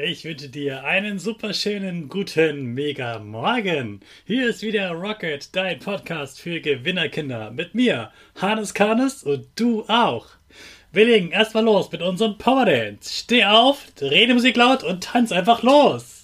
Ich wünsche dir einen super schönen guten Mega Morgen. Hier ist wieder Rocket, dein Podcast für Gewinnerkinder. Mit mir, Hannes Karnes und du auch. Wir legen erstmal los mit unserem Power Dance. Steh auf, dreh die Musik laut und tanz einfach los.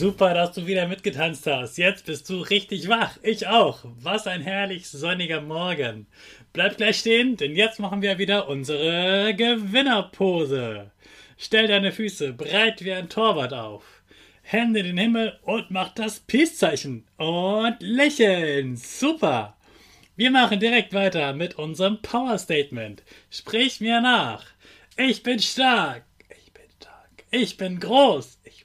Super, dass du wieder mitgetanzt hast. Jetzt bist du richtig wach. Ich auch. Was ein herrlich sonniger Morgen. Bleib gleich stehen, denn jetzt machen wir wieder unsere Gewinnerpose. Stell deine Füße breit wie ein Torwart auf. Hände den Himmel und mach das Peace-Zeichen. Und lächeln. Super. Wir machen direkt weiter mit unserem Power Statement. Sprich mir nach. Ich bin stark. Ich bin stark. Ich bin groß. Ich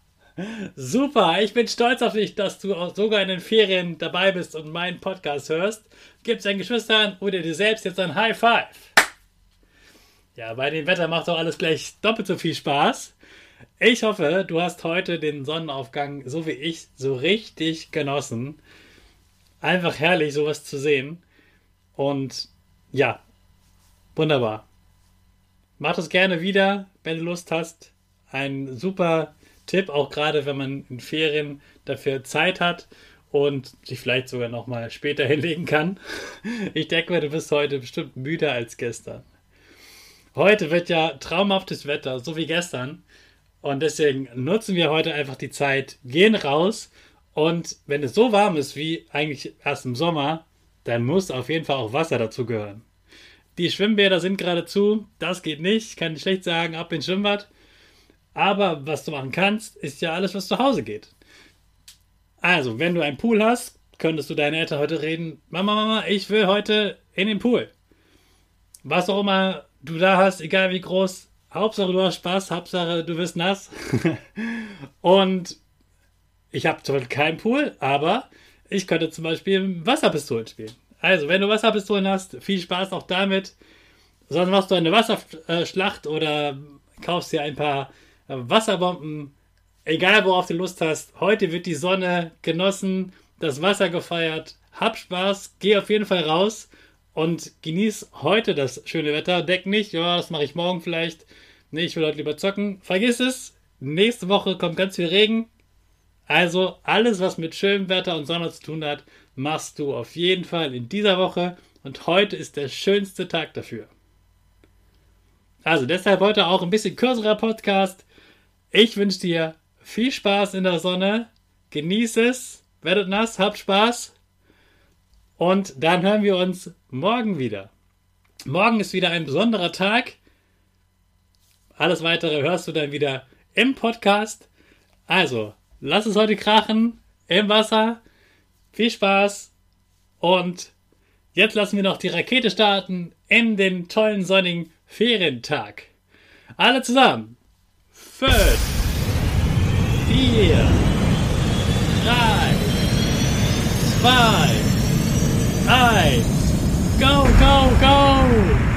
Super, ich bin stolz auf dich, dass du auch sogar in den Ferien dabei bist und meinen Podcast hörst. Gib deinen Geschwistern oder dir selbst jetzt ein High Five. Ja, bei dem Wetter macht doch alles gleich doppelt so viel Spaß. Ich hoffe, du hast heute den Sonnenaufgang, so wie ich, so richtig genossen. Einfach herrlich, sowas zu sehen. Und ja, wunderbar. Mach das gerne wieder, wenn du Lust hast. Ein super Tipp, auch gerade wenn man in Ferien dafür Zeit hat und sich vielleicht sogar noch mal später hinlegen kann. Ich denke mal, du bist heute bestimmt müder als gestern. Heute wird ja traumhaftes Wetter, so wie gestern. Und deswegen nutzen wir heute einfach die Zeit, gehen raus und wenn es so warm ist wie eigentlich erst im Sommer, dann muss auf jeden Fall auch Wasser dazu gehören. Die Schwimmbäder sind gerade zu, das geht nicht, kann ich schlecht sagen, ab ins Schwimmbad. Aber was du machen kannst, ist ja alles, was zu Hause geht. Also, wenn du einen Pool hast, könntest du deinen Eltern heute reden: Mama, Mama, ich will heute in den Pool. Was auch immer du da hast, egal wie groß, Hauptsache du hast Spaß, Hauptsache du wirst nass. Und ich habe zwar keinen Pool, aber ich könnte zum Beispiel Wasserpistolen spielen. Also, wenn du Wasserpistolen hast, viel Spaß auch damit. Sonst machst du eine Wasserschlacht oder kaufst dir ein paar Wasserbomben, egal worauf du Lust hast. Heute wird die Sonne genossen, das Wasser gefeiert. Hab Spaß, geh auf jeden Fall raus und genieß heute das schöne Wetter. Deck nicht, ja, das mache ich morgen vielleicht. Nee, ich will heute lieber zocken. Vergiss es, nächste Woche kommt ganz viel Regen. Also alles, was mit schönem Wetter und Sonne zu tun hat, machst du auf jeden Fall in dieser Woche. Und heute ist der schönste Tag dafür. Also deshalb heute auch ein bisschen kürzerer Podcast. Ich wünsche dir viel Spaß in der Sonne. Genieß es, werdet nass, habt Spaß. Und dann hören wir uns morgen wieder. Morgen ist wieder ein besonderer Tag. Alles weitere hörst du dann wieder im Podcast. Also, lass es heute krachen im Wasser. Viel Spaß. Und jetzt lassen wir noch die Rakete starten in den tollen sonnigen Ferientag. Alle zusammen fünf, vier, drei, zwei, eins, go, go, go!